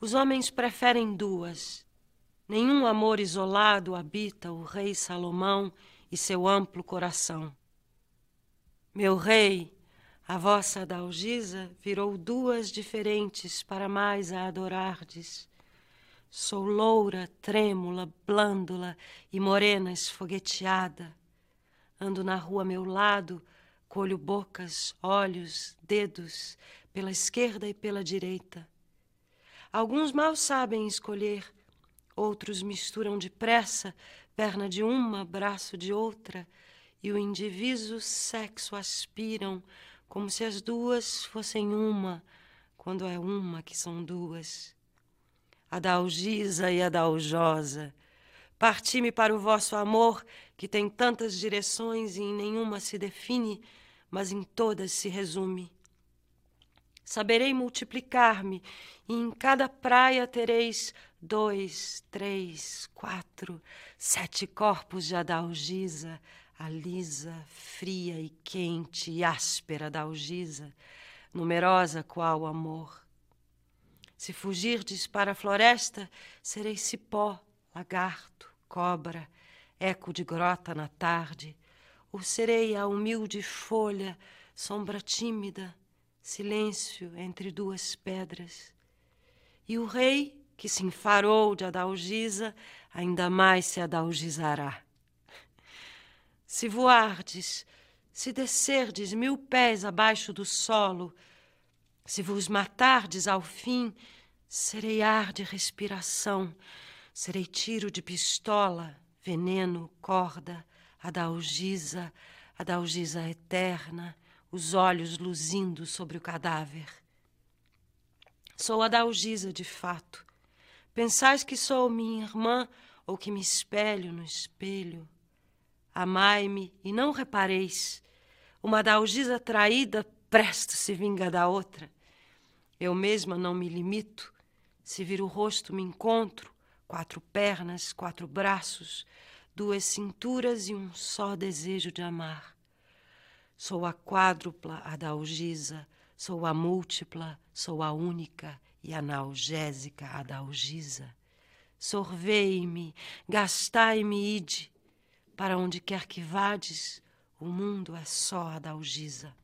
Os homens preferem duas. Nenhum amor isolado habita o rei Salomão e seu amplo coração. Meu rei, a vossa Adalgisa virou duas diferentes para mais a adorardes. Sou loura, trêmula, blândula e morena esfogueteada. Ando na rua a meu lado, colho bocas, olhos, dedos, pela esquerda e pela direita. Alguns mal sabem escolher, outros misturam depressa, perna de uma, braço de outra, e o indiviso sexo aspiram, como se as duas fossem uma, quando é uma que são duas a Dalgisa e a Daljosa. Parti-me para o vosso amor, que tem tantas direções e em nenhuma se define, mas em todas se resume. Saberei multiplicar-me, e em cada praia tereis dois, três, quatro, sete corpos de Adalgisa, a lisa, fria e quente e áspera Dalgisa, numerosa qual o amor. Se fugirdes para a floresta, serei cipó, lagarto, cobra, eco de grota na tarde, ou serei a humilde folha, sombra tímida, silêncio entre duas pedras. E o rei, que se enfarou de Adalgisa, ainda mais se adalgizará. Se voardes, se descerdes mil pés abaixo do solo, se vos matardes ao fim, serei ar de respiração, serei tiro de pistola, veneno, corda, adalgisa, adalgisa eterna, os olhos luzindo sobre o cadáver. Sou adalgisa de fato. Pensais que sou minha irmã ou que me espelho no espelho? Amai-me e não repareis. Uma adalgisa traída presto se vinga da outra. Eu mesma não me limito. Se vir o rosto, me encontro. Quatro pernas, quatro braços, duas cinturas e um só desejo de amar. Sou a quádrupla adalgisa, sou a múltipla, sou a única e analgésica adalgisa. Sorvei-me, gastai-me ide, para onde quer que vades, o mundo é só adalgisa.